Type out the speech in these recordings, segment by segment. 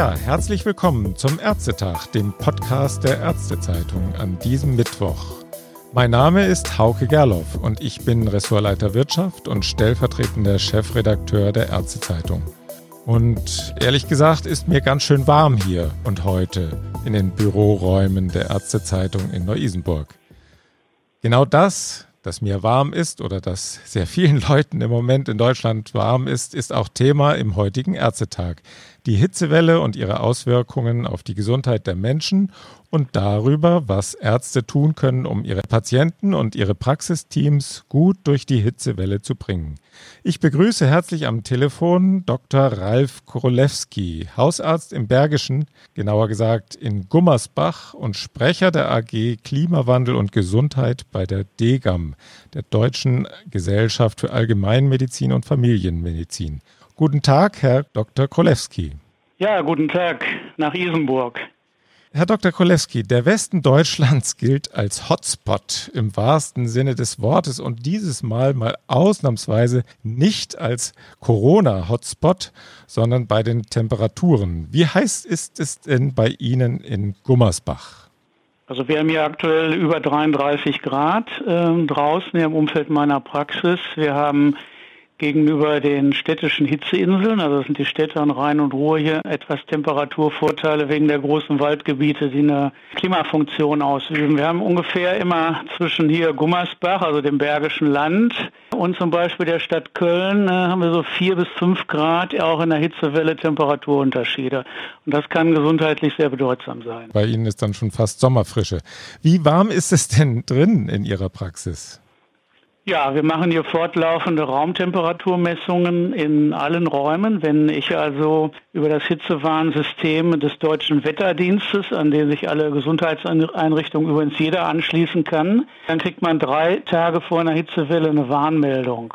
Ja, herzlich willkommen zum Ärztetag, dem Podcast der Ärztezeitung an diesem Mittwoch. Mein Name ist Hauke Gerloff und ich bin Ressortleiter Wirtschaft und stellvertretender Chefredakteur der Ärztezeitung. Und ehrlich gesagt ist mir ganz schön warm hier und heute in den Büroräumen der Ärztezeitung in Neu-Isenburg. Genau das, dass mir warm ist oder dass sehr vielen Leuten im Moment in Deutschland warm ist, ist auch Thema im heutigen Ärztetag. Die Hitzewelle und ihre Auswirkungen auf die Gesundheit der Menschen und darüber, was Ärzte tun können, um ihre Patienten und ihre Praxisteams gut durch die Hitzewelle zu bringen. Ich begrüße herzlich am Telefon Dr. Ralf Korolewski, Hausarzt im Bergischen, genauer gesagt in Gummersbach und Sprecher der AG Klimawandel und Gesundheit bei der DGAM, der Deutschen Gesellschaft für Allgemeinmedizin und Familienmedizin. Guten Tag, Herr Dr. Krolewski. Ja, guten Tag nach Isenburg. Herr Dr. Kolewski, der Westen Deutschlands gilt als Hotspot im wahrsten Sinne des Wortes und dieses Mal mal ausnahmsweise nicht als Corona-Hotspot, sondern bei den Temperaturen. Wie heiß ist es denn bei Ihnen in Gummersbach? Also wir haben hier aktuell über 33 Grad äh, draußen im Umfeld meiner Praxis. Wir haben gegenüber den städtischen Hitzeinseln, also das sind die Städte an Rhein und Ruhr hier, etwas Temperaturvorteile wegen der großen Waldgebiete, die eine Klimafunktion ausüben. Wir haben ungefähr immer zwischen hier Gummersbach, also dem Bergischen Land, und zum Beispiel der Stadt Köln äh, haben wir so vier bis fünf Grad auch in der Hitzewelle Temperaturunterschiede. Und das kann gesundheitlich sehr bedeutsam sein. Bei Ihnen ist dann schon fast Sommerfrische. Wie warm ist es denn drin in Ihrer Praxis? Ja, wir machen hier fortlaufende Raumtemperaturmessungen in allen Räumen. Wenn ich also über das Hitzewarnsystem des deutschen Wetterdienstes, an den sich alle Gesundheitseinrichtungen übrigens jeder anschließen kann, dann kriegt man drei Tage vor einer Hitzewelle eine Warnmeldung.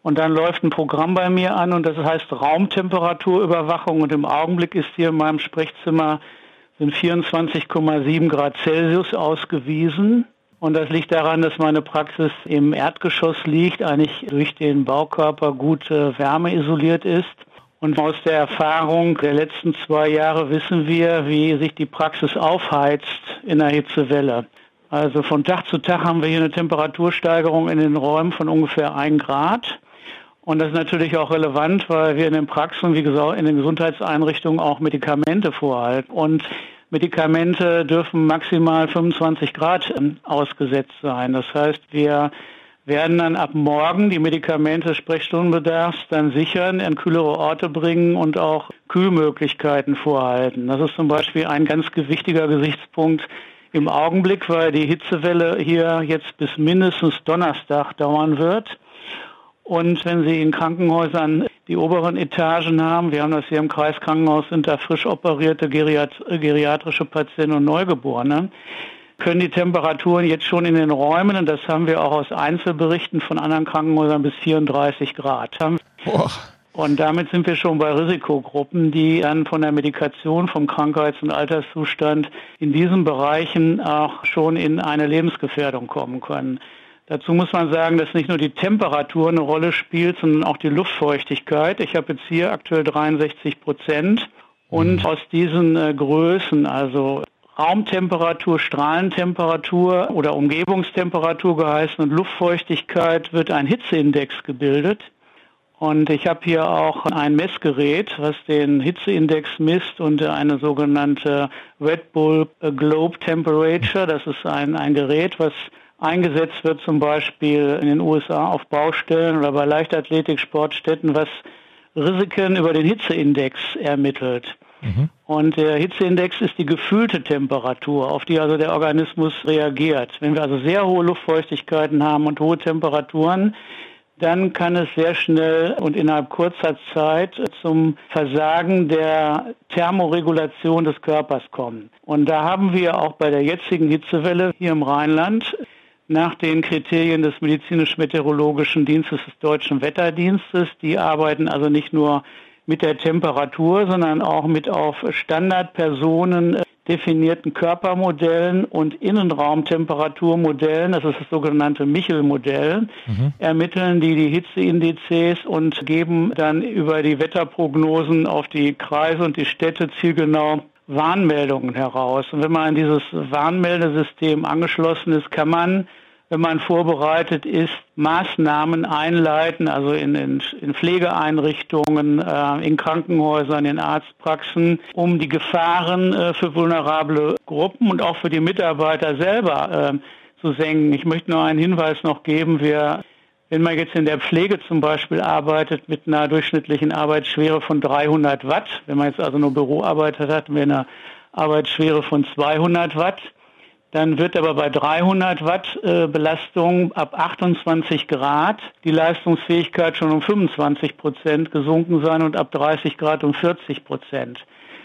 Und dann läuft ein Programm bei mir an und das heißt Raumtemperaturüberwachung. Und im Augenblick ist hier in meinem Sprechzimmer sind 24,7 Grad Celsius ausgewiesen. Und das liegt daran, dass meine Praxis im Erdgeschoss liegt, eigentlich durch den Baukörper gut äh, wärmeisoliert ist. Und aus der Erfahrung der letzten zwei Jahre wissen wir, wie sich die Praxis aufheizt in der Hitzewelle. Also von Tag zu Tag haben wir hier eine Temperatursteigerung in den Räumen von ungefähr 1 Grad. Und das ist natürlich auch relevant, weil wir in den Praxen, wie gesagt, in den Gesundheitseinrichtungen auch Medikamente vorhalten. Und Medikamente dürfen maximal 25 Grad ähm, ausgesetzt sein. Das heißt, wir werden dann ab morgen die Medikamente Sprechstundenbedarfs dann sichern, in kühlere Orte bringen und auch Kühlmöglichkeiten vorhalten. Das ist zum Beispiel ein ganz wichtiger Gesichtspunkt im Augenblick, weil die Hitzewelle hier jetzt bis mindestens Donnerstag dauern wird. Und wenn Sie in Krankenhäusern die oberen Etagen haben, wir haben das hier im Kreiskrankenhaus, sind da frisch operierte Geriat geriatrische Patienten und Neugeborene, können die Temperaturen jetzt schon in den Räumen, und das haben wir auch aus Einzelberichten von anderen Krankenhäusern, bis 34 Grad. Boah. Und damit sind wir schon bei Risikogruppen, die dann von der Medikation, vom Krankheits- und Alterszustand in diesen Bereichen auch schon in eine Lebensgefährdung kommen können. Dazu muss man sagen, dass nicht nur die Temperatur eine Rolle spielt, sondern auch die Luftfeuchtigkeit. Ich habe jetzt hier aktuell 63 Prozent. Und mhm. aus diesen äh, Größen, also Raumtemperatur, Strahlentemperatur oder Umgebungstemperatur geheißen und Luftfeuchtigkeit wird ein Hitzeindex gebildet. Und ich habe hier auch ein Messgerät, was den Hitzeindex misst und eine sogenannte Red Bull Globe Temperature. Das ist ein, ein Gerät, was eingesetzt wird, zum Beispiel in den USA auf Baustellen oder bei Leichtathletik-Sportstätten, was Risiken über den Hitzeindex ermittelt. Mhm. Und der Hitzeindex ist die gefühlte Temperatur, auf die also der Organismus reagiert. Wenn wir also sehr hohe Luftfeuchtigkeiten haben und hohe Temperaturen, dann kann es sehr schnell und innerhalb kurzer Zeit zum Versagen der Thermoregulation des Körpers kommen. Und da haben wir auch bei der jetzigen Hitzewelle hier im Rheinland nach den Kriterien des medizinisch-meteorologischen Dienstes des Deutschen Wetterdienstes. Die arbeiten also nicht nur mit der Temperatur, sondern auch mit auf Standardpersonen, definierten Körpermodellen und Innenraumtemperaturmodellen, das ist das sogenannte Michel-Modell, mhm. ermitteln die die Hitzeindizes und geben dann über die Wetterprognosen auf die Kreise und die Städte zielgenau Warnmeldungen heraus. Und wenn man an dieses Warnmeldesystem angeschlossen ist, kann man wenn man vorbereitet ist, Maßnahmen einleiten, also in, in, in Pflegeeinrichtungen, äh, in Krankenhäusern, in Arztpraxen, um die Gefahren äh, für vulnerable Gruppen und auch für die Mitarbeiter selber äh, zu senken. Ich möchte nur einen Hinweis noch geben. Wir wenn man jetzt in der Pflege zum Beispiel arbeitet mit einer durchschnittlichen Arbeitsschwere von 300 Watt, wenn man jetzt also nur Büroarbeit hat, hatten wir eine Arbeitsschwere von 200 Watt, dann wird aber bei 300 Watt äh, Belastung ab 28 Grad die Leistungsfähigkeit schon um 25 Prozent gesunken sein und ab 30 Grad um 40 Prozent.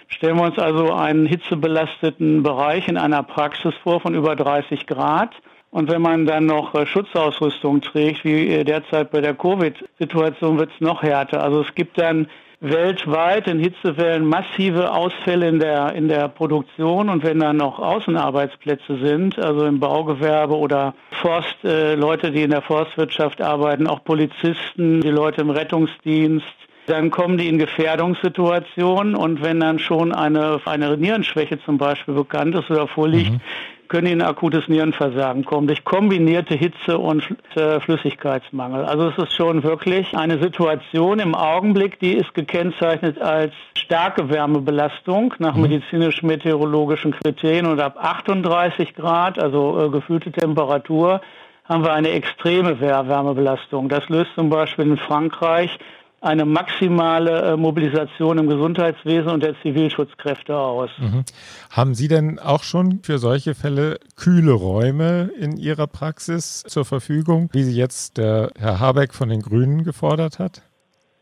Stellen wir uns also einen hitzebelasteten Bereich in einer Praxis vor von über 30 Grad. Und wenn man dann noch äh, Schutzausrüstung trägt, wie äh, derzeit bei der Covid-Situation, wird es noch härter. Also es gibt dann weltweit in Hitzewellen massive Ausfälle in der, in der Produktion und wenn dann noch Außenarbeitsplätze sind, also im Baugewerbe oder Forst, äh, Leute, die in der Forstwirtschaft arbeiten, auch Polizisten, die Leute im Rettungsdienst, dann kommen die in Gefährdungssituationen und wenn dann schon eine, eine Nierenschwäche zum Beispiel bekannt ist oder vorliegt, mhm können in akutes Nierenversagen kommen durch kombinierte Hitze und äh, Flüssigkeitsmangel. Also es ist schon wirklich eine Situation im Augenblick, die ist gekennzeichnet als starke Wärmebelastung nach mhm. medizinisch-meteorologischen Kriterien und ab 38 Grad, also äh, gefühlte Temperatur, haben wir eine extreme Wärmebelastung. Das löst zum Beispiel in Frankreich eine maximale äh, Mobilisation im Gesundheitswesen und der Zivilschutzkräfte aus. Mhm. Haben Sie denn auch schon für solche Fälle kühle Räume in Ihrer Praxis zur Verfügung, wie sie jetzt der Herr Habeck von den Grünen gefordert hat?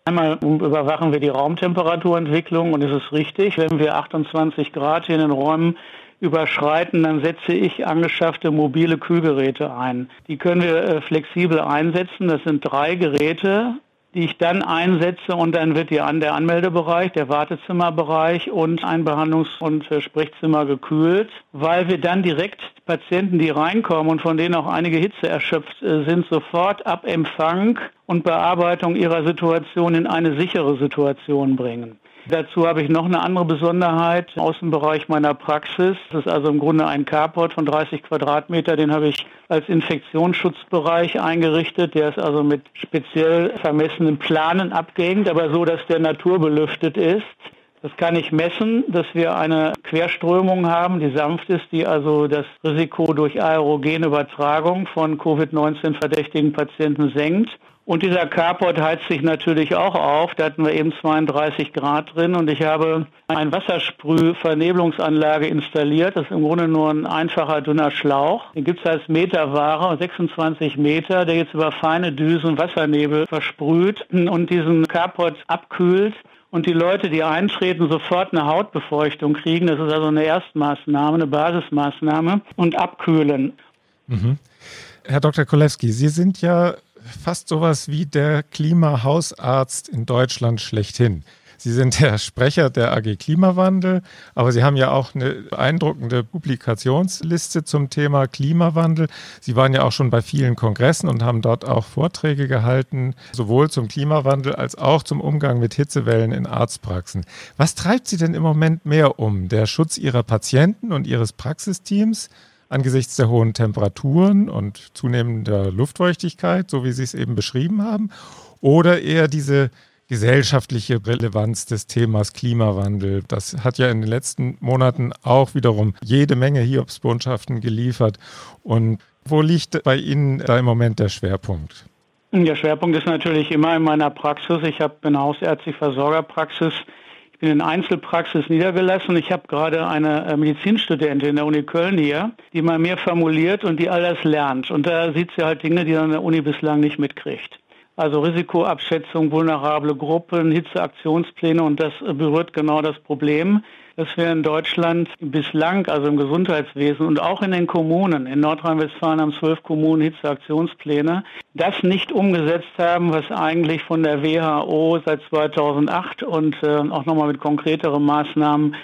Einmal überwachen wir die Raumtemperaturentwicklung und es ist richtig, wenn wir 28 Grad hier in den Räumen überschreiten, dann setze ich angeschaffte mobile Kühlgeräte ein. Die können wir äh, flexibel einsetzen. Das sind drei Geräte, die ich dann einsetze und dann wird die an der Anmeldebereich, der Wartezimmerbereich und ein Behandlungs- und Sprechzimmer gekühlt, weil wir dann direkt Patienten, die reinkommen und von denen auch einige Hitze erschöpft äh, sind, sofort ab Empfang und Bearbeitung ihrer Situation in eine sichere Situation bringen. Dazu habe ich noch eine andere Besonderheit im Außenbereich meiner Praxis. Das ist also im Grunde ein Carport von 30 Quadratmeter. Den habe ich als Infektionsschutzbereich eingerichtet. Der ist also mit speziell vermessenen Planen abgehängt, aber so, dass der naturbelüftet ist. Das kann ich messen, dass wir eine Querströmung haben, die sanft ist, die also das Risiko durch aerogene Übertragung von Covid-19 verdächtigen Patienten senkt. Und dieser Carport heizt sich natürlich auch auf. Da hatten wir eben 32 Grad drin und ich habe eine Wassersprühvernebelungsanlage installiert. Das ist im Grunde nur ein einfacher, dünner Schlauch. Den gibt es als Meterware, 26 Meter, der jetzt über feine Düsen Wassernebel versprüht und diesen Carport abkühlt und die Leute, die eintreten, sofort eine Hautbefeuchtung kriegen. Das ist also eine Erstmaßnahme, eine Basismaßnahme und abkühlen. Mhm. Herr Dr. Kolewski, Sie sind ja fast sowas wie der Klimahausarzt in Deutschland schlechthin. Sie sind der Sprecher der AG Klimawandel, aber Sie haben ja auch eine beeindruckende Publikationsliste zum Thema Klimawandel. Sie waren ja auch schon bei vielen Kongressen und haben dort auch Vorträge gehalten, sowohl zum Klimawandel als auch zum Umgang mit Hitzewellen in Arztpraxen. Was treibt Sie denn im Moment mehr um? Der Schutz Ihrer Patienten und Ihres Praxisteams? Angesichts der hohen Temperaturen und zunehmender Luftfeuchtigkeit, so wie Sie es eben beschrieben haben, oder eher diese gesellschaftliche Relevanz des Themas Klimawandel. Das hat ja in den letzten Monaten auch wiederum jede Menge Hiobsbotschaften geliefert. Und wo liegt bei Ihnen da im Moment der Schwerpunkt? Der Schwerpunkt ist natürlich immer in meiner Praxis. Ich habe eine hausärztliche Versorgerpraxis in Einzelpraxis niedergelassen. Ich habe gerade eine äh, Medizinstudentin in der Uni Köln hier, die mal mehr formuliert und die all das lernt. Und da sieht sie halt Dinge, die dann der Uni bislang nicht mitkriegt. Also Risikoabschätzung, vulnerable Gruppen, Hitzeaktionspläne und das berührt genau das Problem, dass wir in Deutschland bislang, also im Gesundheitswesen und auch in den Kommunen, in Nordrhein-Westfalen haben zwölf Kommunen Hitzeaktionspläne, das nicht umgesetzt haben, was eigentlich von der WHO seit 2008 und äh, auch nochmal mit konkreteren Maßnahmen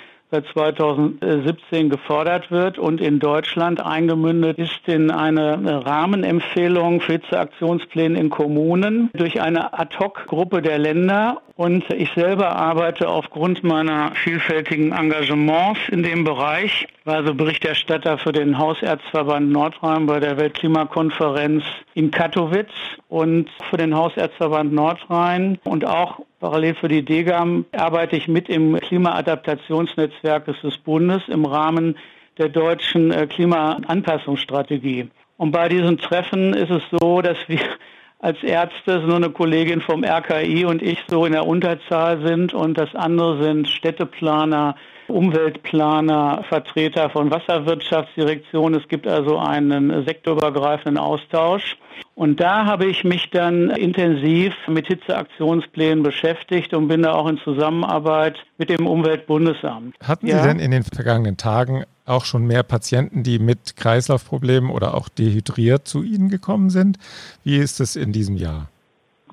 2017 gefordert wird und in Deutschland eingemündet ist in eine Rahmenempfehlung für Hitzeaktionspläne in Kommunen durch eine Ad-Hoc-Gruppe der Länder. Und ich selber arbeite aufgrund meiner vielfältigen Engagements in dem Bereich, war also Berichterstatter für den Hausärztverband Nordrhein bei der Weltklimakonferenz in Katowice und für den Hausärztverband Nordrhein und auch Parallel für die DGAM arbeite ich mit im Klimaadaptationsnetzwerk des Bundes im Rahmen der deutschen äh, Klimaanpassungsstrategie. Und bei diesen Treffen ist es so, dass wir als Ärzte, nur eine Kollegin vom RKI und ich so in der Unterzahl sind und das andere sind Städteplaner, Umweltplaner, Vertreter von Wasserwirtschaftsdirektionen. Es gibt also einen sektorübergreifenden Austausch. Und da habe ich mich dann intensiv mit Hitzeaktionsplänen beschäftigt und bin da auch in Zusammenarbeit mit dem Umweltbundesamt. Hatten ja. Sie denn in den vergangenen Tagen auch schon mehr Patienten, die mit Kreislaufproblemen oder auch dehydriert zu Ihnen gekommen sind? Wie ist es in diesem Jahr?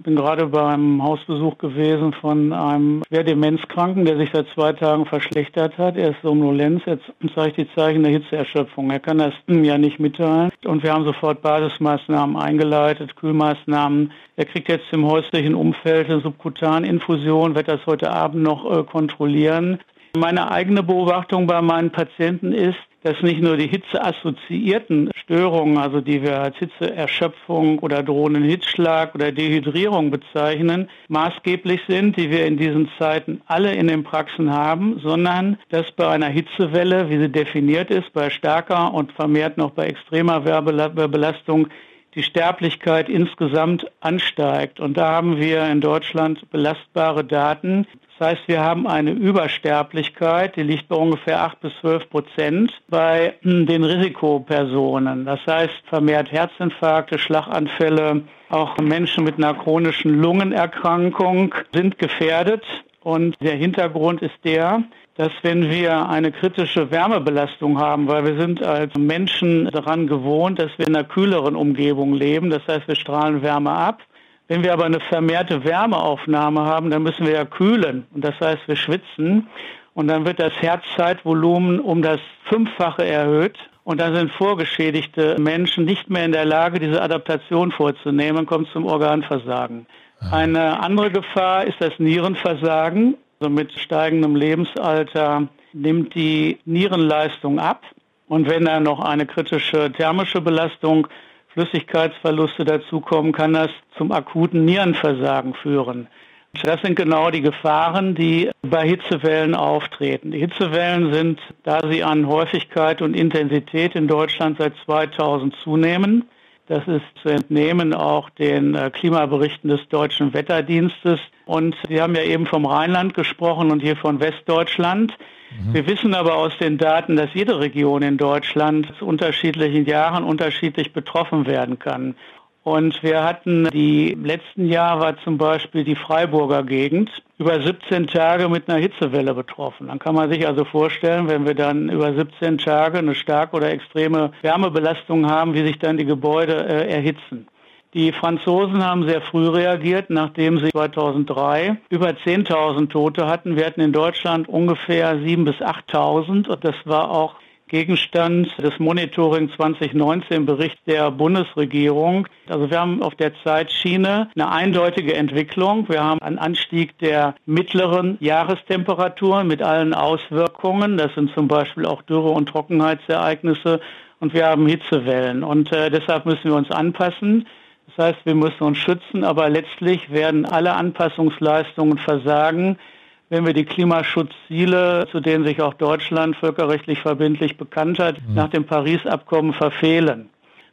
Ich bin gerade beim Hausbesuch gewesen von einem schwer Demenzkranken, der sich seit zwei Tagen verschlechtert hat. Er ist somnolenz, er zeigt die Zeichen der Hitzeerschöpfung. Er kann das ja nicht mitteilen. Und wir haben sofort Basismaßnahmen eingeleitet, Kühlmaßnahmen. Er kriegt jetzt im häuslichen Umfeld eine Subkutaninfusion, wird das heute Abend noch äh, kontrollieren. Meine eigene Beobachtung bei meinen Patienten ist, dass nicht nur die hitzeassoziierten Störungen, also die wir als Hitzeerschöpfung oder drohenden Hitzschlag oder Dehydrierung bezeichnen, maßgeblich sind, die wir in diesen Zeiten alle in den Praxen haben, sondern dass bei einer Hitzewelle, wie sie definiert ist, bei starker und vermehrt noch bei extremer Werbebelastung die Sterblichkeit insgesamt ansteigt. Und da haben wir in Deutschland belastbare Daten, das heißt, wir haben eine Übersterblichkeit, die liegt bei ungefähr 8 bis 12 Prozent bei hm, den Risikopersonen. Das heißt, vermehrt Herzinfarkte, Schlaganfälle, auch Menschen mit einer chronischen Lungenerkrankung sind gefährdet. Und der Hintergrund ist der, dass wenn wir eine kritische Wärmebelastung haben, weil wir sind als Menschen daran gewohnt, dass wir in einer kühleren Umgebung leben, das heißt, wir strahlen Wärme ab, wenn wir aber eine vermehrte Wärmeaufnahme haben, dann müssen wir ja kühlen. Und das heißt, wir schwitzen. Und dann wird das Herzzeitvolumen um das Fünffache erhöht. Und dann sind vorgeschädigte Menschen nicht mehr in der Lage, diese Adaptation vorzunehmen, kommt zum Organversagen. Ah. Eine andere Gefahr ist das Nierenversagen. Also mit steigendem Lebensalter nimmt die Nierenleistung ab. Und wenn da noch eine kritische thermische Belastung Flüssigkeitsverluste dazukommen, kann das zum akuten Nierenversagen führen. Das sind genau die Gefahren, die bei Hitzewellen auftreten. Die Hitzewellen sind, da sie an Häufigkeit und Intensität in Deutschland seit 2000 zunehmen, das ist zu entnehmen auch den äh, Klimaberichten des Deutschen Wetterdienstes. Und Sie haben ja eben vom Rheinland gesprochen und hier von Westdeutschland. Mhm. Wir wissen aber aus den Daten, dass jede Region in Deutschland zu unterschiedlichen Jahren unterschiedlich betroffen werden kann. Und wir hatten die letzten Jahre war zum Beispiel die Freiburger Gegend über 17 Tage mit einer Hitzewelle betroffen. Dann kann man sich also vorstellen, wenn wir dann über 17 Tage eine starke oder extreme Wärmebelastung haben, wie sich dann die Gebäude äh, erhitzen. Die Franzosen haben sehr früh reagiert, nachdem sie 2003 über 10.000 Tote hatten. Wir hatten in Deutschland ungefähr 7.000 bis 8.000 und das war auch Gegenstand des Monitoring 2019 Berichts der Bundesregierung. Also wir haben auf der Zeitschiene eine eindeutige Entwicklung. Wir haben einen Anstieg der mittleren Jahrestemperaturen mit allen Auswirkungen. Das sind zum Beispiel auch Dürre- und Trockenheitsereignisse. Und wir haben Hitzewellen. Und äh, deshalb müssen wir uns anpassen. Das heißt, wir müssen uns schützen, aber letztlich werden alle Anpassungsleistungen versagen, wenn wir die Klimaschutzziele, zu denen sich auch Deutschland völkerrechtlich verbindlich bekannt hat, mhm. nach dem Paris-Abkommen verfehlen.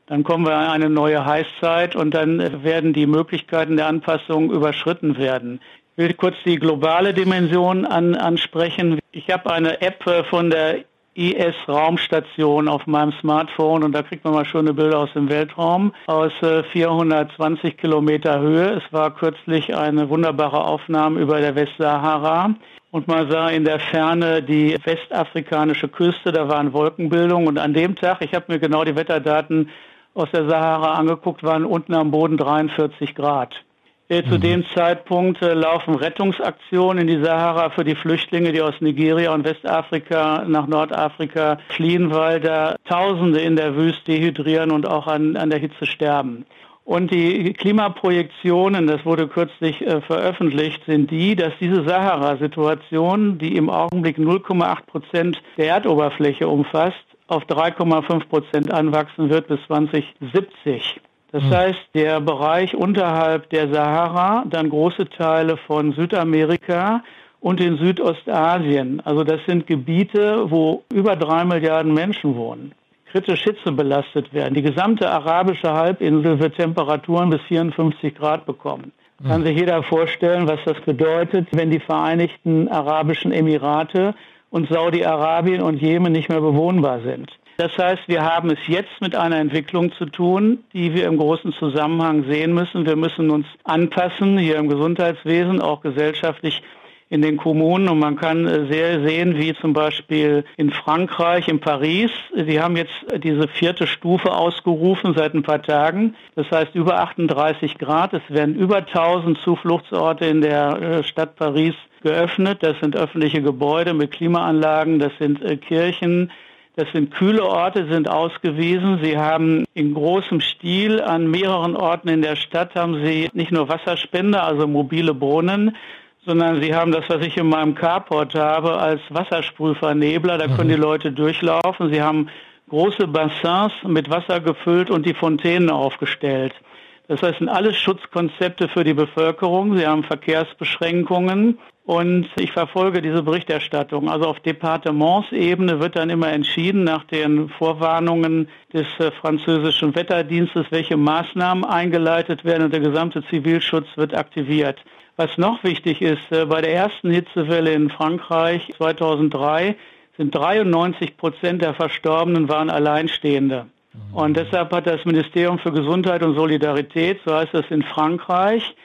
Dann kommen wir in eine neue Heißzeit und dann werden die Möglichkeiten der Anpassung überschritten werden. Ich will kurz die globale Dimension an, ansprechen. Ich habe eine App von der IS-Raumstation auf meinem Smartphone. Und da kriegt man mal schöne Bilder aus dem Weltraum. Aus 420 äh, Kilometer Höhe. Es war kürzlich eine wunderbare Aufnahme über der Westsahara. Und man sah in der Ferne die westafrikanische Küste, da waren Wolkenbildungen und an dem Tag, ich habe mir genau die Wetterdaten aus der Sahara angeguckt, waren unten am Boden 43 Grad. Äh, zu mhm. dem Zeitpunkt äh, laufen Rettungsaktionen in die Sahara für die Flüchtlinge, die aus Nigeria und Westafrika nach Nordafrika fliehen, weil da Tausende in der Wüste dehydrieren und auch an, an der Hitze sterben. Und die Klimaprojektionen, das wurde kürzlich äh, veröffentlicht, sind die, dass diese Sahara-Situation, die im Augenblick 0,8 Prozent der Erdoberfläche umfasst, auf 3,5 Prozent anwachsen wird bis 2070. Das hm. heißt, der Bereich unterhalb der Sahara, dann große Teile von Südamerika und in Südostasien. Also das sind Gebiete, wo über drei Milliarden Menschen wohnen kritisch hitzebelastet werden. Die gesamte arabische Halbinsel wird Temperaturen bis 54 Grad bekommen. Kann hm. sich jeder vorstellen, was das bedeutet, wenn die Vereinigten Arabischen Emirate und Saudi-Arabien und Jemen nicht mehr bewohnbar sind. Das heißt, wir haben es jetzt mit einer Entwicklung zu tun, die wir im großen Zusammenhang sehen müssen. Wir müssen uns anpassen, hier im Gesundheitswesen, auch gesellschaftlich in den Kommunen und man kann äh, sehr sehen, wie zum Beispiel in Frankreich, in Paris, die haben jetzt diese vierte Stufe ausgerufen seit ein paar Tagen. Das heißt über 38 Grad. Es werden über 1000 Zufluchtsorte in der äh, Stadt Paris geöffnet. Das sind öffentliche Gebäude mit Klimaanlagen, das sind äh, Kirchen, das sind kühle Orte, sind ausgewiesen. Sie haben in großem Stil an mehreren Orten in der Stadt haben sie nicht nur Wasserspender, also mobile Brunnen, sondern sie haben das, was ich in meinem Carport habe, als Wassersprühvernebler. Da können mhm. die Leute durchlaufen. Sie haben große Bassins mit Wasser gefüllt und die Fontänen aufgestellt. Das heißt, sind alles Schutzkonzepte für die Bevölkerung. Sie haben Verkehrsbeschränkungen und ich verfolge diese Berichterstattung. Also auf Departementsebene wird dann immer entschieden nach den Vorwarnungen des äh, französischen Wetterdienstes, welche Maßnahmen eingeleitet werden und der gesamte Zivilschutz wird aktiviert. Was noch wichtig ist, äh, bei der ersten Hitzewelle in Frankreich 2003 sind 93 Prozent der Verstorbenen waren Alleinstehende. Mhm. Und deshalb hat das Ministerium für Gesundheit und Solidarität, so heißt das in Frankreich,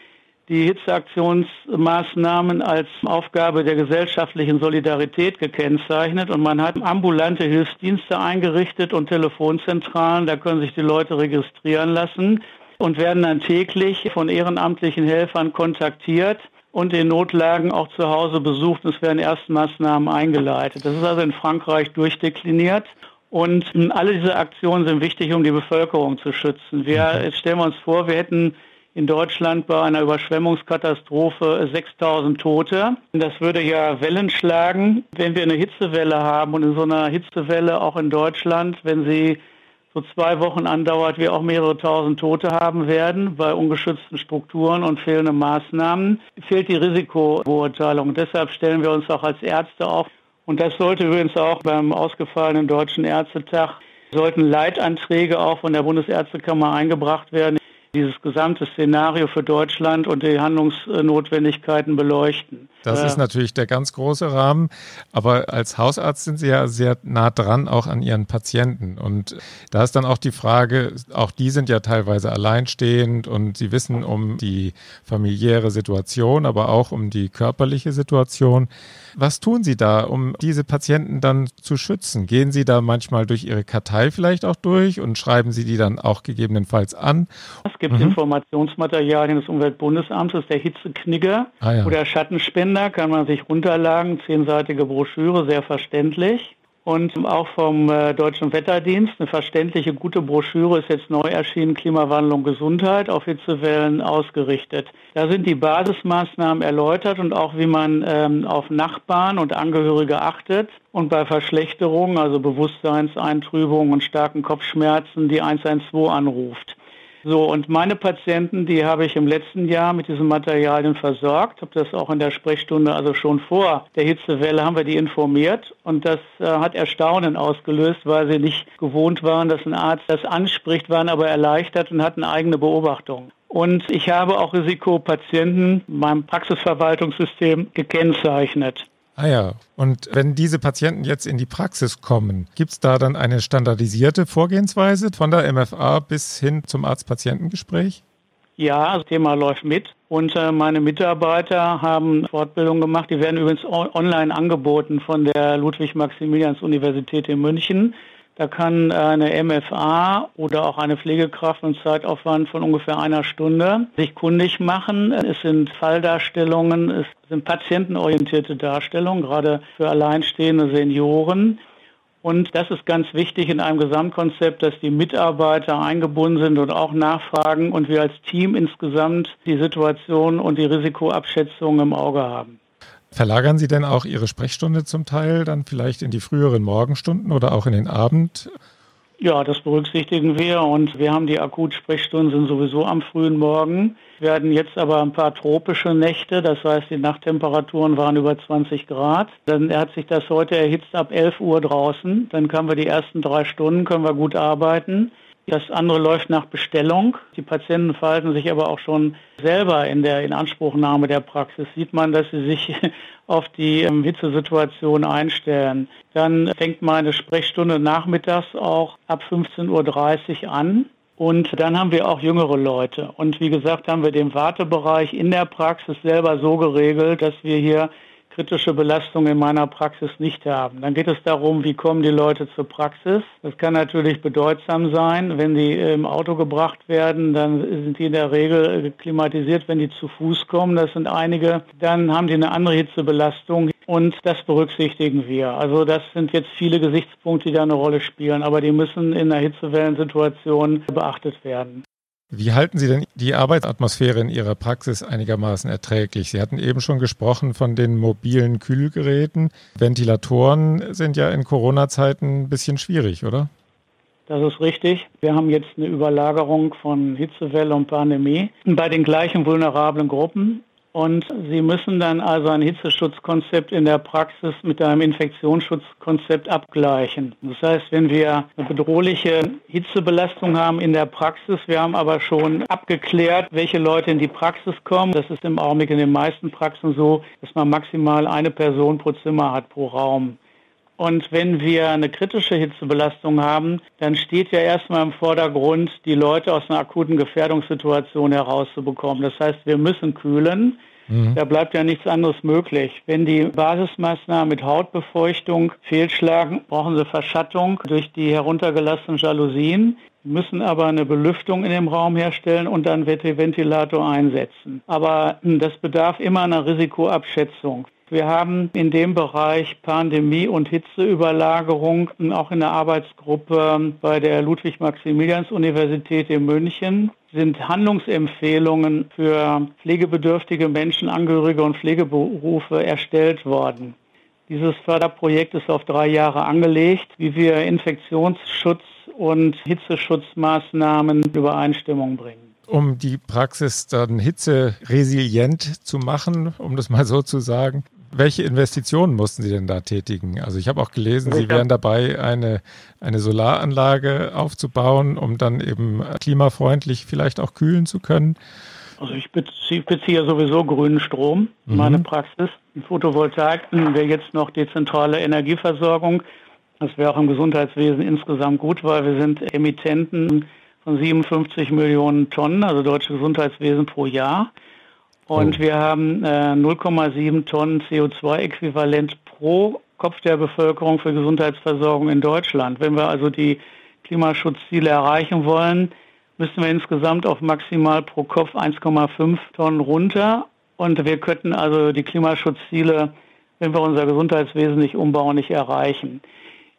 die Hitzeaktionsmaßnahmen als Aufgabe der gesellschaftlichen Solidarität gekennzeichnet und man hat ambulante Hilfsdienste eingerichtet und Telefonzentralen, da können sich die Leute registrieren lassen und werden dann täglich von ehrenamtlichen Helfern kontaktiert und in Notlagen auch zu Hause besucht. Es werden Erstmaßnahmen eingeleitet. Das ist also in Frankreich durchdekliniert. Und alle diese Aktionen sind wichtig, um die Bevölkerung zu schützen. Wir, jetzt stellen wir uns vor, wir hätten in Deutschland bei einer Überschwemmungskatastrophe 6000 Tote. Das würde ja Wellen schlagen, wenn wir eine Hitzewelle haben und in so einer Hitzewelle auch in Deutschland, wenn sie so zwei Wochen andauert, wir auch mehrere tausend Tote haben werden bei ungeschützten Strukturen und fehlenden Maßnahmen, fehlt die Risikobeurteilung. Deshalb stellen wir uns auch als Ärzte auf. Und das sollte übrigens auch beim ausgefallenen Deutschen Ärztetag, sollten Leitanträge auch von der Bundesärztekammer eingebracht werden dieses gesamte Szenario für Deutschland und die Handlungsnotwendigkeiten beleuchten. Das ist natürlich der ganz große Rahmen, aber als Hausarzt sind Sie ja sehr nah dran auch an Ihren Patienten und da ist dann auch die Frage, auch die sind ja teilweise alleinstehend und Sie wissen um die familiäre Situation, aber auch um die körperliche Situation. Was tun Sie da, um diese Patienten dann zu schützen? Gehen Sie da manchmal durch Ihre Kartei vielleicht auch durch und schreiben Sie die dann auch gegebenenfalls an? Es gibt mhm. Informationsmaterialien des Umweltbundesamtes, der Hitzeknigger ah, ja. oder Schattenspender, kann man sich runterladen, zehnseitige Broschüre, sehr verständlich und auch vom äh, Deutschen Wetterdienst. Eine verständliche, gute Broschüre ist jetzt neu erschienen, Klimawandel und Gesundheit auf Hitzewellen ausgerichtet. Da sind die Basismaßnahmen erläutert und auch wie man ähm, auf Nachbarn und Angehörige achtet und bei Verschlechterungen, also Bewusstseinseintrübungen und starken Kopfschmerzen, die 112 anruft. So, und meine Patienten, die habe ich im letzten Jahr mit diesen Materialien versorgt, habe das auch in der Sprechstunde, also schon vor der Hitzewelle haben wir die informiert und das äh, hat Erstaunen ausgelöst, weil sie nicht gewohnt waren, dass ein Arzt das anspricht, waren aber erleichtert und hatten eigene Beobachtungen. Und ich habe auch Risikopatienten in meinem Praxisverwaltungssystem gekennzeichnet. Ah ja, und wenn diese Patienten jetzt in die Praxis kommen, gibt es da dann eine standardisierte Vorgehensweise von der MFA bis hin zum Arzt-Patientengespräch? Ja, das Thema läuft mit und äh, meine Mitarbeiter haben Fortbildungen gemacht. Die werden übrigens online angeboten von der Ludwig-Maximilians-Universität in München. Da kann eine MFA oder auch eine Pflegekraft einen Zeitaufwand von ungefähr einer Stunde sich kundig machen. Es sind Falldarstellungen, es sind patientenorientierte Darstellungen, gerade für alleinstehende Senioren. Und das ist ganz wichtig in einem Gesamtkonzept, dass die Mitarbeiter eingebunden sind und auch nachfragen und wir als Team insgesamt die Situation und die Risikoabschätzung im Auge haben. Verlagern Sie denn auch Ihre Sprechstunde zum Teil dann vielleicht in die früheren Morgenstunden oder auch in den Abend? Ja, das berücksichtigen wir und wir haben die Akutsprechstunden sind sowieso am frühen Morgen. Wir hatten jetzt aber ein paar tropische Nächte, das heißt die Nachttemperaturen waren über 20 Grad. Dann hat sich das heute erhitzt ab 11 Uhr draußen. Dann können wir die ersten drei Stunden, können wir gut arbeiten. Das andere läuft nach Bestellung. Die Patienten verhalten sich aber auch schon selber in der Inanspruchnahme der Praxis. Sieht man, dass sie sich auf die ähm, Hitzesituation einstellen. Dann fängt meine Sprechstunde nachmittags auch ab 15.30 Uhr an. Und dann haben wir auch jüngere Leute. Und wie gesagt, haben wir den Wartebereich in der Praxis selber so geregelt, dass wir hier kritische Belastung in meiner Praxis nicht haben. Dann geht es darum, wie kommen die Leute zur Praxis. Das kann natürlich bedeutsam sein. Wenn die im Auto gebracht werden, dann sind die in der Regel klimatisiert. Wenn die zu Fuß kommen, das sind einige, dann haben die eine andere Hitzebelastung. Und das berücksichtigen wir. Also das sind jetzt viele Gesichtspunkte, die da eine Rolle spielen, aber die müssen in einer Hitzewellensituation beachtet werden. Wie halten Sie denn die Arbeitsatmosphäre in Ihrer Praxis einigermaßen erträglich? Sie hatten eben schon gesprochen von den mobilen Kühlgeräten. Ventilatoren sind ja in Corona-Zeiten ein bisschen schwierig, oder? Das ist richtig. Wir haben jetzt eine Überlagerung von Hitzewelle und Pandemie bei den gleichen vulnerablen Gruppen. Und Sie müssen dann also ein Hitzeschutzkonzept in der Praxis mit einem Infektionsschutzkonzept abgleichen. Das heißt, wenn wir eine bedrohliche Hitzebelastung haben in der Praxis, wir haben aber schon abgeklärt, welche Leute in die Praxis kommen. Das ist im Augenblick in den meisten Praxen so, dass man maximal eine Person pro Zimmer hat pro Raum. Und wenn wir eine kritische Hitzebelastung haben, dann steht ja erstmal im Vordergrund, die Leute aus einer akuten Gefährdungssituation herauszubekommen. Das heißt, wir müssen kühlen. Mhm. Da bleibt ja nichts anderes möglich. Wenn die Basismaßnahmen mit Hautbefeuchtung fehlschlagen, brauchen sie Verschattung durch die heruntergelassenen Jalousien müssen aber eine Belüftung in dem Raum herstellen und dann Ventilator einsetzen. Aber das bedarf immer einer Risikoabschätzung. Wir haben in dem Bereich Pandemie und Hitzeüberlagerung auch in der Arbeitsgruppe bei der Ludwig-Maximilians-Universität in München sind Handlungsempfehlungen für pflegebedürftige Menschen, Angehörige und Pflegeberufe erstellt worden. Dieses Förderprojekt ist auf drei Jahre angelegt, wie wir Infektionsschutz und Hitzeschutzmaßnahmen in Übereinstimmung bringen um die Praxis dann hitzeresilient zu machen, um das mal so zu sagen. Welche Investitionen mussten Sie denn da tätigen? Also ich habe auch gelesen, Sie wären dabei, eine, eine Solaranlage aufzubauen, um dann eben klimafreundlich vielleicht auch kühlen zu können. Also ich beziehe, beziehe sowieso grünen Strom in mhm. meine Praxis. In Photovoltaik wäre jetzt noch dezentrale Energieversorgung. Das wäre auch im Gesundheitswesen insgesamt gut, weil wir sind Emittenten von 57 Millionen Tonnen, also deutsche Gesundheitswesen pro Jahr. Und oh. wir haben äh, 0,7 Tonnen CO2-Äquivalent pro Kopf der Bevölkerung für Gesundheitsversorgung in Deutschland. Wenn wir also die Klimaschutzziele erreichen wollen, müssen wir insgesamt auf maximal pro Kopf 1,5 Tonnen runter. Und wir könnten also die Klimaschutzziele, wenn wir unser Gesundheitswesen nicht umbauen, nicht erreichen.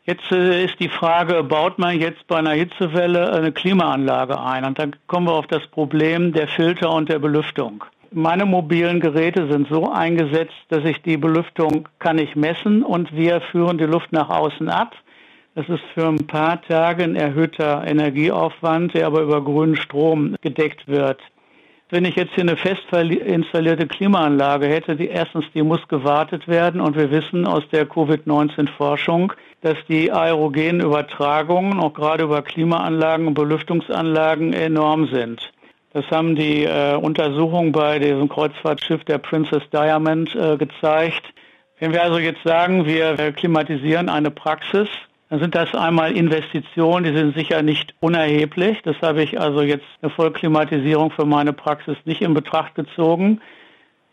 Jetzt äh, ist die Frage, baut man jetzt bei einer Hitzewelle eine Klimaanlage ein? Und dann kommen wir auf das Problem der Filter und der Belüftung. Meine mobilen Geräte sind so eingesetzt, dass ich die Belüftung kann ich messen und wir führen die Luft nach außen ab. Das ist für ein paar Tage ein erhöhter Energieaufwand, der aber über grünen Strom gedeckt wird. Wenn ich jetzt hier eine fest installierte Klimaanlage hätte, die erstens, die muss gewartet werden und wir wissen aus der Covid-19-Forschung, dass die aerogenen Übertragungen auch gerade über Klimaanlagen und Belüftungsanlagen enorm sind. Das haben die äh, Untersuchungen bei diesem Kreuzfahrtschiff der Princess Diamond äh, gezeigt. Wenn wir also jetzt sagen, wir klimatisieren eine Praxis, dann sind das einmal Investitionen, die sind sicher nicht unerheblich. Das habe ich also jetzt eine Vollklimatisierung für meine Praxis nicht in Betracht gezogen.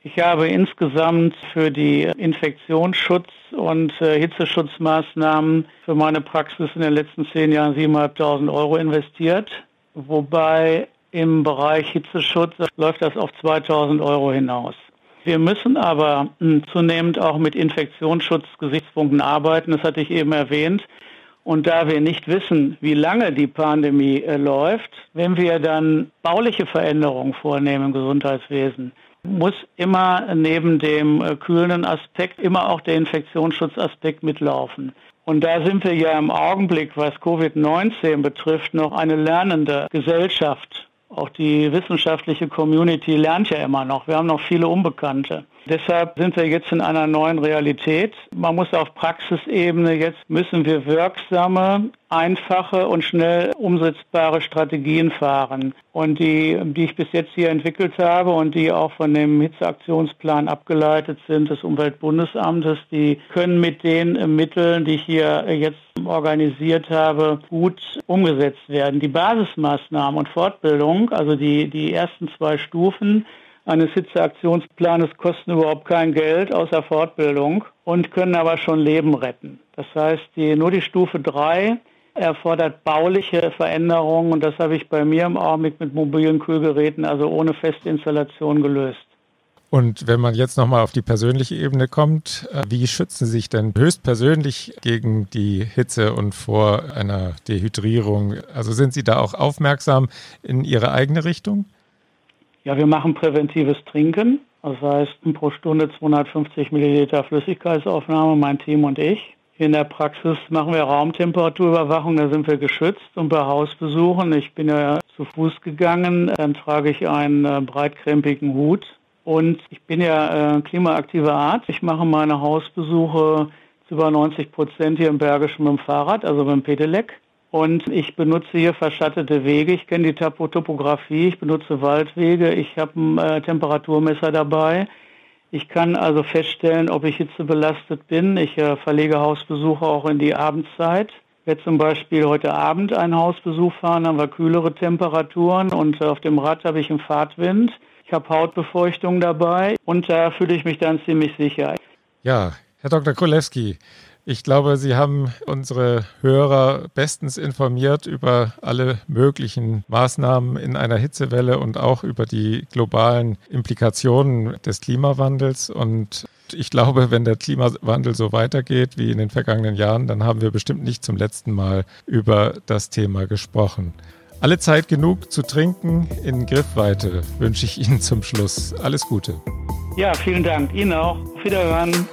Ich habe insgesamt für die Infektionsschutz und äh, Hitzeschutzmaßnahmen für meine Praxis in den letzten zehn Jahren 7.500 Euro investiert, wobei im Bereich Hitzeschutz läuft das auf 2.000 Euro hinaus. Wir müssen aber hm, zunehmend auch mit Infektionsschutzgesichtspunkten arbeiten, das hatte ich eben erwähnt. Und da wir nicht wissen, wie lange die Pandemie äh, läuft, wenn wir dann bauliche Veränderungen vornehmen im Gesundheitswesen, muss immer neben dem äh, kühlenden Aspekt immer auch der Infektionsschutzaspekt mitlaufen. Und da sind wir ja im Augenblick, was Covid-19 betrifft, noch eine lernende Gesellschaft. Auch die wissenschaftliche Community lernt ja immer noch. Wir haben noch viele Unbekannte. Deshalb sind wir jetzt in einer neuen Realität. Man muss auf Praxisebene jetzt müssen wir wirksame, einfache und schnell umsetzbare Strategien fahren. Und die, die ich bis jetzt hier entwickelt habe und die auch von dem Hitzeaktionsplan abgeleitet sind des Umweltbundesamtes, die können mit den Mitteln, die ich hier jetzt organisiert habe, gut umgesetzt werden. Die Basismaßnahmen und Fortbildung, also die, die ersten zwei Stufen, eines Hitzeaktionsplanes kosten überhaupt kein Geld außer Fortbildung und können aber schon Leben retten. Das heißt, die, nur die Stufe 3 erfordert bauliche Veränderungen und das habe ich bei mir im Augenblick mit mobilen Kühlgeräten, also ohne feste Installation gelöst. Und wenn man jetzt nochmal auf die persönliche Ebene kommt, äh, wie schützen Sie sich denn höchstpersönlich gegen die Hitze und vor einer Dehydrierung? Also sind Sie da auch aufmerksam in Ihre eigene Richtung? Ja, wir machen präventives Trinken. Das heißt, pro Stunde 250 Milliliter Flüssigkeitsaufnahme, mein Team und ich. In der Praxis machen wir Raumtemperaturüberwachung, da sind wir geschützt. Und bei Hausbesuchen, ich bin ja zu Fuß gegangen, dann trage ich einen äh, breitkrempigen Hut. Und ich bin ja äh, klimaaktiver Arzt. Ich mache meine Hausbesuche zu über 90 Prozent hier im Bergischen mit dem Fahrrad, also mit dem Pedelec. Und ich benutze hier verschattete Wege. Ich kenne die Topografie. Ich benutze Waldwege. Ich habe ein äh, Temperaturmesser dabei. Ich kann also feststellen, ob ich hitzebelastet bin. Ich äh, verlege Hausbesuche auch in die Abendzeit. Werde zum Beispiel heute Abend einen Hausbesuch fahren, haben wir kühlere Temperaturen und äh, auf dem Rad habe ich einen Fahrtwind. Ich habe Hautbefeuchtung dabei und da fühle ich mich dann ziemlich sicher. Ja, Herr Dr. Kulewski, ich glaube, Sie haben unsere Hörer bestens informiert über alle möglichen Maßnahmen in einer Hitzewelle und auch über die globalen Implikationen des Klimawandels. Und ich glaube, wenn der Klimawandel so weitergeht wie in den vergangenen Jahren, dann haben wir bestimmt nicht zum letzten Mal über das Thema gesprochen. Alle Zeit genug zu trinken in Griffweite wünsche ich Ihnen zum Schluss. Alles Gute. Ja, vielen Dank. Ihnen auch. Auf Wiederhören.